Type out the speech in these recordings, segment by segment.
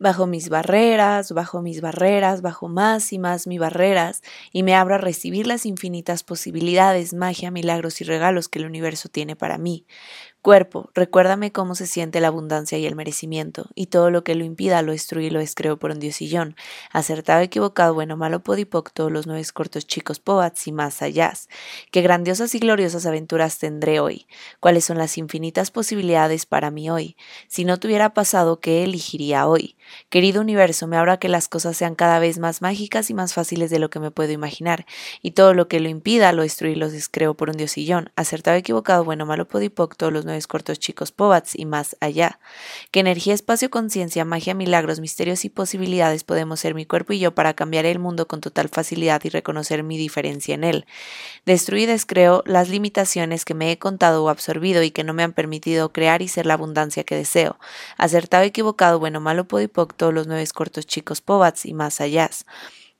bajo mis barreras, bajo mis barreras, bajo más y más mis barreras, y me abro a recibir las infinitas posibilidades, magia, milagros y regalos que el universo tiene para mí. Cuerpo, recuérdame cómo se siente la abundancia y el merecimiento, y todo lo que lo impida lo destruye y lo descreo por un diosillón. Acertado, equivocado, bueno, malo, podipoc, todos los nueve cortos chicos pobats y más allá. Qué grandiosas y gloriosas aventuras tendré hoy. ¿Cuáles son las infinitas posibilidades para mí hoy? Si no tuviera pasado, ¿qué elegiría hoy? Querido universo, me abra que las cosas sean cada vez más mágicas y más fáciles de lo que me puedo imaginar, y todo lo que lo impida lo destruye y lo descreo por un diosillón. Acertado, equivocado, bueno, malo, podipoc, todos los cortos chicos Povats y más allá. Que energía, espacio, conciencia, magia, milagros, misterios y posibilidades podemos ser mi cuerpo y yo para cambiar el mundo con total facilidad y reconocer mi diferencia en él. Destruí y descreo las limitaciones que me he contado o absorbido y que no me han permitido crear y ser la abundancia que deseo. Acertado, equivocado, bueno, malo, podipoc, todos los nueve cortos chicos Povats y más allá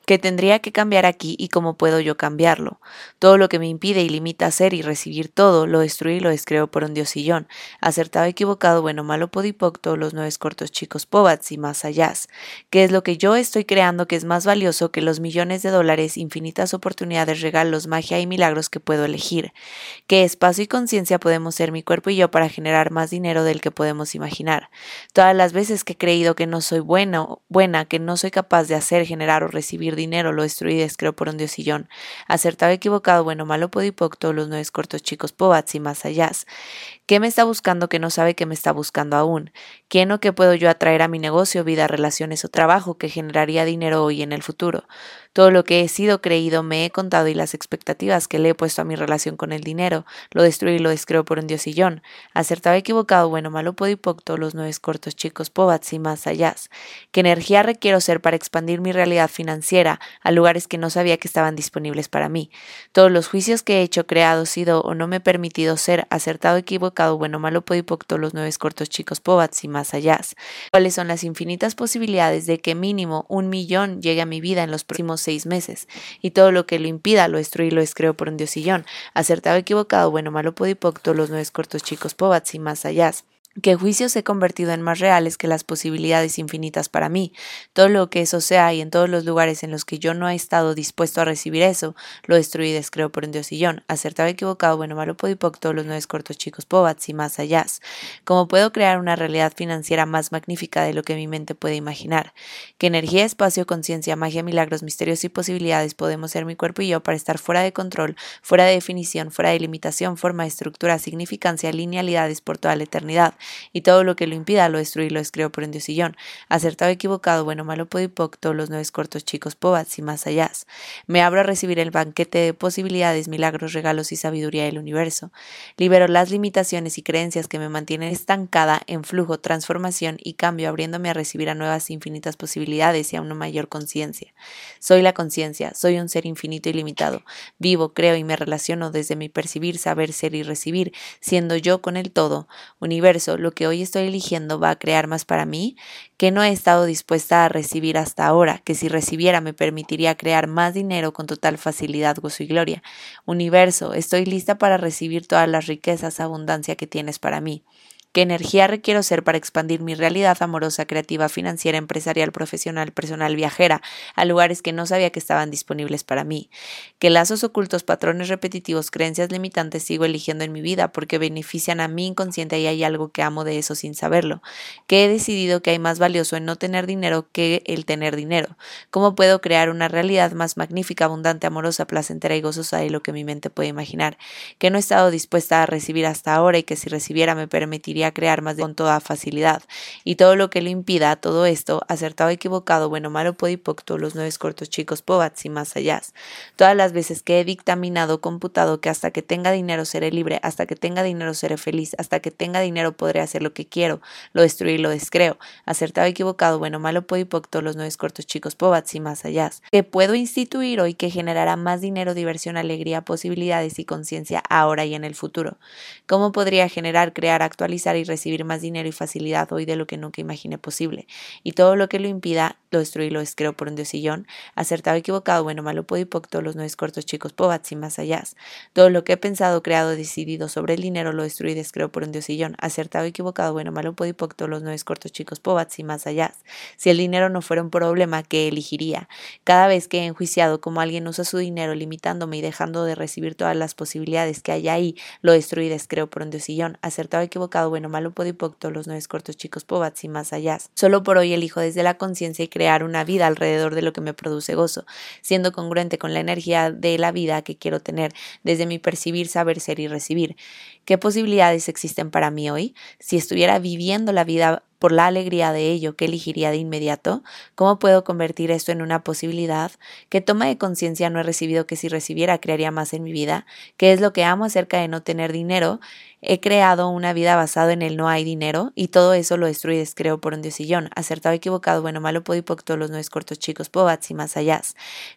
que tendría que cambiar aquí y cómo puedo yo cambiarlo. Todo lo que me impide y limita hacer y recibir todo, lo destruí y lo descreo por un diosillón. Acertado, equivocado, bueno, malo, podipoc, todos los nueve cortos chicos pobats y más allá. ¿Qué es lo que yo estoy creando que es más valioso que los millones de dólares, infinitas oportunidades, regalos, magia y milagros que puedo elegir? ¿Qué espacio y conciencia podemos ser mi cuerpo y yo para generar más dinero del que podemos imaginar? Todas las veces que he creído que no soy bueno, buena, que no soy capaz de hacer, generar o recibir dinero, lo destruí y descreo por un diosillón. Acertado, equivocado, bueno, malo, podipoc, todos los nueve cortos chicos, pobats y más allá. ¿Qué me está buscando que no sabe que me está buscando aún? ¿Quién o qué puedo yo atraer a mi negocio, vida, relaciones o trabajo que generaría dinero hoy en el futuro? Todo lo que he sido creído, me he contado y las expectativas que le he puesto a mi relación con el dinero, lo destruí y lo descreo por un diosillón. Acertado, equivocado, bueno, malo, podipoc, todos los nueve cortos chicos, pobats y más allá. ¿Qué energía requiero ser para expandir mi realidad financiera a lugares que no sabía que estaban disponibles para mí? Todos los juicios que he hecho, creado, sido o no me he permitido ser acertado, equivocado, bueno, malo, podipoc, todos los nueve cortos chicos, pobats y más allá. ¿Cuáles son las infinitas posibilidades de que mínimo un millón llegue a mi vida en los próximos seis meses, y todo lo que lo impida lo destruí lo descreo por un diosillón. Acertado, equivocado, bueno, malo, podipoc, todos los nueve cortos chicos, pobats y más allá que juicios he convertido en más reales que las posibilidades infinitas para mí. Todo lo que eso sea y en todos los lugares en los que yo no he estado dispuesto a recibir eso, lo destruí descreo por un diosillón. Acertado, equivocado, bueno, malo, podipoc, todos los nueve cortos chicos, pobats y más allá. ¿Cómo puedo crear una realidad financiera más magnífica de lo que mi mente puede imaginar? ¿Qué energía, espacio, conciencia, magia, milagros, misterios y posibilidades podemos ser mi cuerpo y yo para estar fuera de control, fuera de definición, fuera de limitación, forma, estructura, significancia, linealidades por toda la eternidad? Y todo lo que lo impida lo destruí lo descreo por un diosillón. Acertado, equivocado, bueno, malo, podipoc, todos los nueve cortos chicos, pobats y más allá. Me abro a recibir el banquete de posibilidades, milagros, regalos y sabiduría del universo. Libero las limitaciones y creencias que me mantienen estancada en flujo, transformación y cambio, abriéndome a recibir a nuevas infinitas posibilidades y a una mayor conciencia. Soy la conciencia, soy un ser infinito y limitado. Vivo, creo y me relaciono desde mi percibir, saber, ser y recibir, siendo yo con el todo. Universo, lo que hoy estoy eligiendo va a crear más para mí que no he estado dispuesta a recibir hasta ahora, que si recibiera me permitiría crear más dinero con total facilidad, gozo y gloria. Universo, estoy lista para recibir todas las riquezas, abundancia que tienes para mí. ¿Qué energía requiero ser para expandir mi realidad amorosa, creativa, financiera, empresarial, profesional, personal, viajera, a lugares que no sabía que estaban disponibles para mí? ¿Qué lazos ocultos, patrones repetitivos, creencias limitantes sigo eligiendo en mi vida porque benefician a mi inconsciente y hay algo que amo de eso sin saberlo? ¿Qué he decidido que hay más valioso en no tener dinero que el tener dinero? ¿Cómo puedo crear una realidad más magnífica, abundante, amorosa, placentera y gozosa de lo que mi mente puede imaginar? Que no he estado dispuesta a recibir hasta ahora y que si recibiera me permitiría crear más con toda facilidad. Y todo lo que lo impida, todo esto, acertado, equivocado, bueno, malo, podipoc, todos los nueve cortos chicos, pobats y más allá. Todas las veces que he dictaminado, computado que hasta que tenga dinero seré libre, hasta que tenga dinero seré feliz, hasta que tenga dinero podré hacer lo que quiero, lo destruí y lo descreo. Acertado, equivocado, bueno, malo, podipoc, todos los nueve cortos chicos, pobats y más allá. Que puedo instituir hoy que generará más dinero, diversión, alegría, posibilidades y conciencia ahora y en el futuro. ¿Cómo podría generar, crear, actualizar y recibir más dinero y facilidad hoy de lo que nunca imaginé posible. Y todo lo que lo impida, lo destruí lo descreo por un diosillón. Acertado, equivocado, bueno, malo, puedo y todos los nueve cortos chicos, pobats y más allá. Todo lo que he pensado, creado, decidido sobre el dinero, lo destruí descreo por un diosillón. Acertado, equivocado, bueno, malo, puedo y todos los nueve cortos chicos, pobats y más allá. Si el dinero no fuera un problema, ¿qué elegiría? Cada vez que he enjuiciado como alguien usa su dinero, limitándome y dejando de recibir todas las posibilidades que hay ahí, lo destruí descreo por un diosillón. Acertado, equivocado, bueno, malo, puedo y todos los nueve cortos chicos, pobats y más allá. Solo por hoy elijo desde la conciencia y crear una vida alrededor de lo que me produce gozo, siendo congruente con la energía de la vida que quiero tener, desde mi percibir, saber, ser y recibir. ¿Qué posibilidades existen para mí hoy? Si estuviera viviendo la vida por la alegría de ello, ¿qué elegiría de inmediato? ¿Cómo puedo convertir esto en una posibilidad? ¿Qué toma de conciencia no he recibido que si recibiera crearía más en mi vida? ¿Qué es lo que amo acerca de no tener dinero? He creado una vida basada en el no hay dinero y todo eso lo destruí y descreo por un diosillón. Acertado, equivocado, bueno, malo, puedo todos los nueve cortos chicos, pobats y más allá.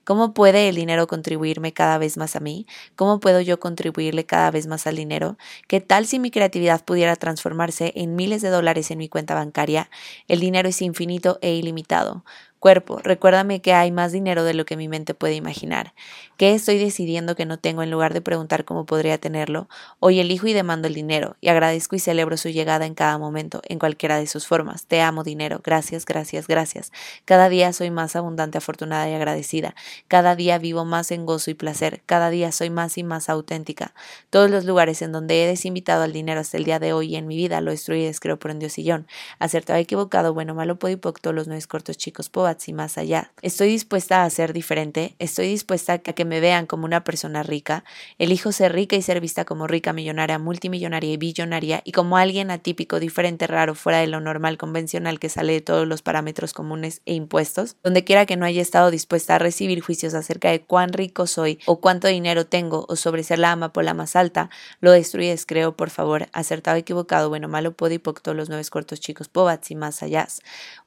¿Cómo puede el dinero contribuirme cada vez más a mí? ¿Cómo puedo yo contribuirle cada vez más al dinero? ¿Qué tal si mi creatividad pudiera transformarse en miles de dólares en mi cuenta bancaria? El dinero es infinito e ilimitado. Cuerpo, recuérdame que hay más dinero de lo que mi mente puede imaginar. ¿Qué estoy decidiendo que no tengo en lugar de preguntar cómo podría tenerlo? Hoy elijo y demando el dinero y agradezco y celebro su llegada en cada momento, en cualquiera de sus formas. Te amo, dinero. Gracias, gracias, gracias. Cada día soy más abundante, afortunada y agradecida. Cada día vivo más en gozo y placer. Cada día soy más y más auténtica. Todos los lugares en donde he desinvitado al dinero hasta el día de hoy en mi vida lo destruí y descreo por un diosillón. Acertado equivocado, bueno, malo, todos los nueve cortos chicos, y más allá. Estoy dispuesta a ser diferente, estoy dispuesta a que me vean como una persona rica, elijo ser rica y ser vista como rica, millonaria, multimillonaria y billonaria y como alguien atípico, diferente, raro, fuera de lo normal, convencional que sale de todos los parámetros comunes e impuestos, donde quiera que no haya estado dispuesta a recibir juicios acerca de cuán rico soy o cuánto dinero tengo o sobre ser la amapola más alta, lo destruyes, creo, por favor, acertado, equivocado, bueno, malo, y todos los nueve cortos chicos, pobats y más allá.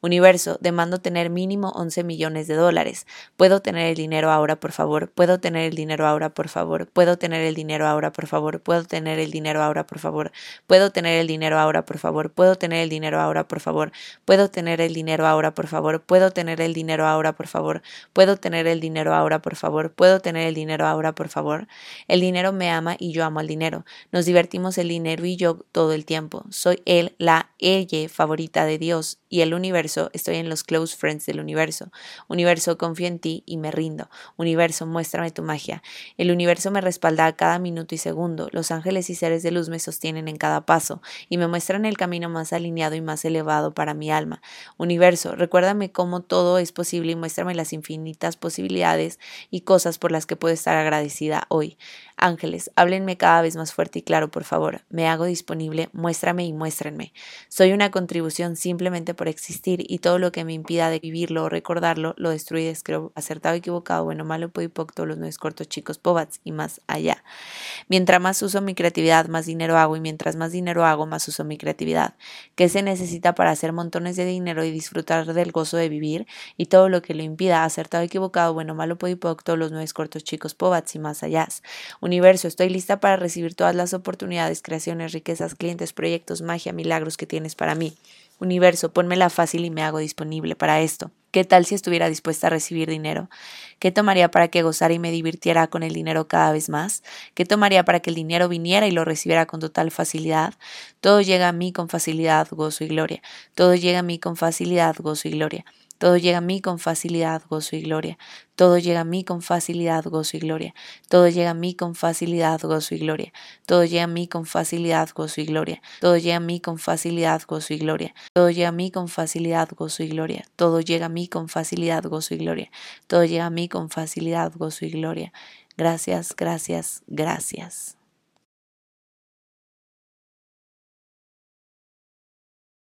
Universo, demando tener mínimo 11 millones de dólares. ¿Puedo tener el dinero ahora, por favor? ¿Puedo tener el dinero ahora, por favor? ¿Puedo tener el dinero ahora, por favor? ¿Puedo tener el dinero ahora, por favor? ¿Puedo tener el dinero ahora, por favor? ¿Puedo tener el dinero ahora, por favor? ¿Puedo tener el dinero ahora, por favor? ¿Puedo tener el dinero ahora, por favor? ¿Puedo tener el dinero ahora, por favor? ¿Puedo tener el dinero ahora, por favor? El dinero me ama y yo amo al dinero. Nos divertimos el dinero y yo todo el tiempo. Soy él, la ella favorita de Dios y el universo. Estoy en los close friends del universo. Universo, confío en ti y me rindo. Universo, muéstrame tu magia. El universo me respalda a cada minuto y segundo. Los ángeles y seres de luz me sostienen en cada paso y me muestran el camino más alineado y más elevado para mi alma. Universo, recuérdame cómo todo es posible y muéstrame las infinitas posibilidades y cosas por las que puedo estar agradecida hoy. Ángeles, háblenme cada vez más fuerte y claro, por favor. Me hago disponible, muéstrame y muéstrenme. Soy una contribución simplemente por existir y todo lo que me impida de vivirlo o recordarlo lo destruí, descreo, acertado, equivocado, bueno, malo, todos los nueve cortos, chicos, pobats y más allá. Mientras más uso mi creatividad, más dinero hago y mientras más dinero hago, más uso mi creatividad. ¿Qué se necesita para hacer montones de dinero y disfrutar del gozo de vivir y todo lo que lo impida, acertado, equivocado, bueno, malo, todos los nueve cortos, chicos, pobats y más allá. Universo, estoy lista para recibir todas las oportunidades, creaciones, riquezas, clientes, proyectos, magia, milagros que tienes para mí. Universo, ponmela fácil y me hago disponible para esto. ¿Qué tal si estuviera dispuesta a recibir dinero? ¿Qué tomaría para que gozara y me divirtiera con el dinero cada vez más? ¿Qué tomaría para que el dinero viniera y lo recibiera con total facilidad? Todo llega a mí con facilidad, gozo y gloria. Todo llega a mí con facilidad, gozo y gloria. Todo llega a mí con facilidad, gozo y gloria. Todo llega a mí con facilidad, gozo y gloria. Todo llega a mí con facilidad, gozo y gloria. Todo llega a mí con facilidad, gozo y gloria. Todo llega a mí con facilidad, gozo y gloria. Todo llega a mí con facilidad, gozo y gloria. Todo llega a mí con facilidad, gozo y gloria. Todo llega a mí con facilidad, gozo y gloria. Gracias, gracias, gracias.